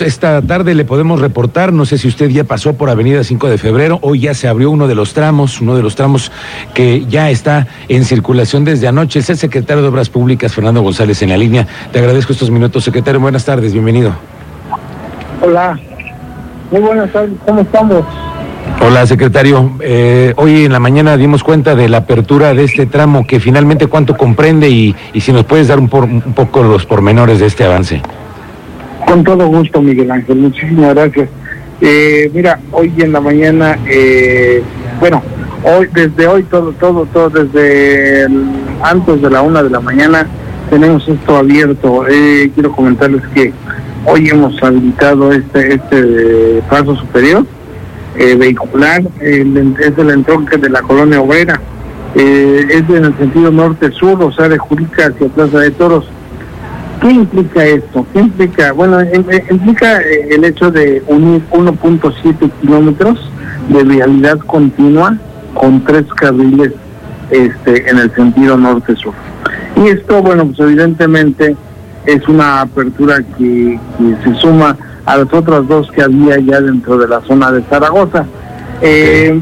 Esta tarde le podemos reportar, no sé si usted ya pasó por Avenida 5 de Febrero, hoy ya se abrió uno de los tramos, uno de los tramos que ya está en circulación desde anoche. Es el secretario de Obras Públicas, Fernando González, en la línea. Te agradezco estos minutos, secretario. Buenas tardes, bienvenido. Hola, muy buenas tardes, ¿cómo estamos? Hola, secretario. Eh, hoy en la mañana dimos cuenta de la apertura de este tramo, que finalmente cuánto comprende y, y si nos puedes dar un, por, un poco los pormenores de este avance. Con todo gusto, Miguel Ángel, muchísimas gracias. Eh, mira, hoy en la mañana, eh, bueno, hoy desde hoy todo, todo, todo, desde antes de la una de la mañana tenemos esto abierto. Eh, quiero comentarles que hoy hemos habilitado este, este eh, paso superior eh, vehicular, el- es el entronque de la colonia obrera. Eh, es en el sentido norte-sur, o sea, de Jurica hacia Plaza de Toros. ¿Qué implica esto? ¿Qué implica? Bueno, im- eh, implica eh, el hecho de unir 1.7 kilómetros de vialidad continua con tres carriles este, en el sentido norte-sur. Y esto, bueno, pues evidentemente es una apertura que, que se suma a las otras dos que había ya dentro de la zona de Zaragoza. Eh,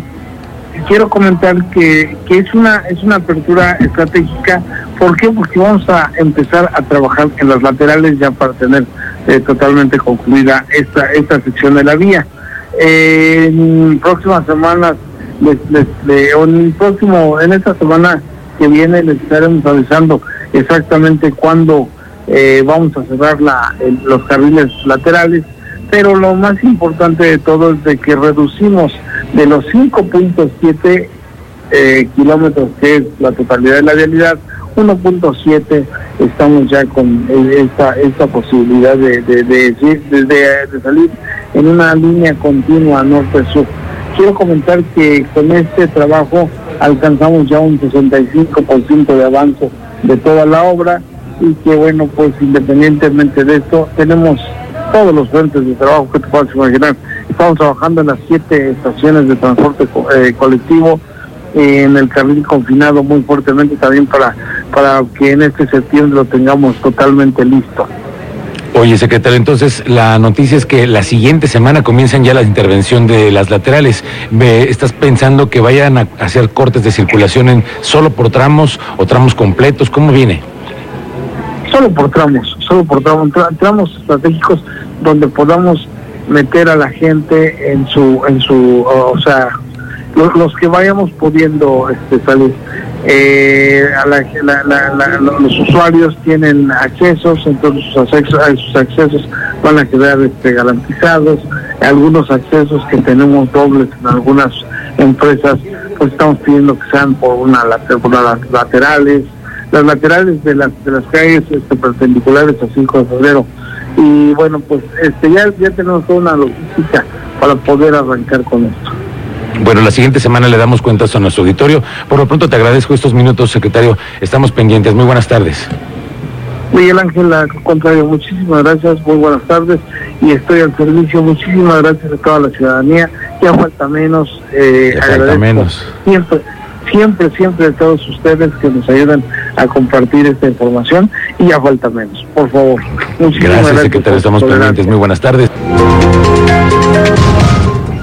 quiero comentar que, que es una es una apertura estratégica. ¿Por qué? Porque vamos a empezar a trabajar en las laterales ya para tener eh, totalmente concluida esta esta sección de la vía. En próximas semanas, les, en el próximo en esta semana que viene les estaremos avisando exactamente cuándo eh, vamos a cerrar la, los carriles laterales pero lo más importante de todo es de que reducimos de los 5.7 eh, kilómetros que es la totalidad de la vialidad, 1.7 estamos ya con eh, esta esta posibilidad de, de, de, de- salir en una línea continua norte-sur. Quiero comentar que con este trabajo alcanzamos ya un 65% de avance de toda la obra y que bueno, pues independientemente de esto, tenemos todos los frentes de trabajo que te puedas imaginar. Estamos trabajando en las siete estaciones de transporte eh, colectivo, en el carril confinado muy fuertemente también para, para que en este septiembre lo tengamos totalmente listo. Oye, secretario, entonces la noticia es que la siguiente semana comienzan ya la intervención de las laterales. ¿Estás pensando que vayan a hacer cortes de circulación en solo por tramos o tramos completos? ¿Cómo viene? solo por tramos, solo por tramos, tra- tramos estratégicos donde podamos meter a la gente en su, en su, o sea, lo- los, que vayamos pudiendo este, salir. Eh, a la- la- la- la- lo- los usuarios tienen accesos, entonces sus accesos, a sus accesos van a quedar este, garantizados. Algunos accesos que tenemos dobles en algunas empresas, pues estamos pidiendo que sean por una, por las laterales, las laterales de las de las calles este, perpendiculares a 5 de febrero y bueno pues este ya ya tenemos toda una logística para poder arrancar con esto Bueno, la siguiente semana le damos cuentas a nuestro auditorio. Por lo pronto te agradezco estos minutos, secretario. Estamos pendientes. Muy buenas tardes. Miguel Ángel al contrario muchísimas gracias muy buenas tardes y estoy al servicio muchísimas gracias a toda la ciudadanía ya falta menos eh, Ya falta menos. siempre siempre siempre a todos ustedes que nos ayudan a compartir esta información y ya falta menos por favor muchísimas Gracias, gracias secretario. Estamos pendientes. Muy buenas tardes.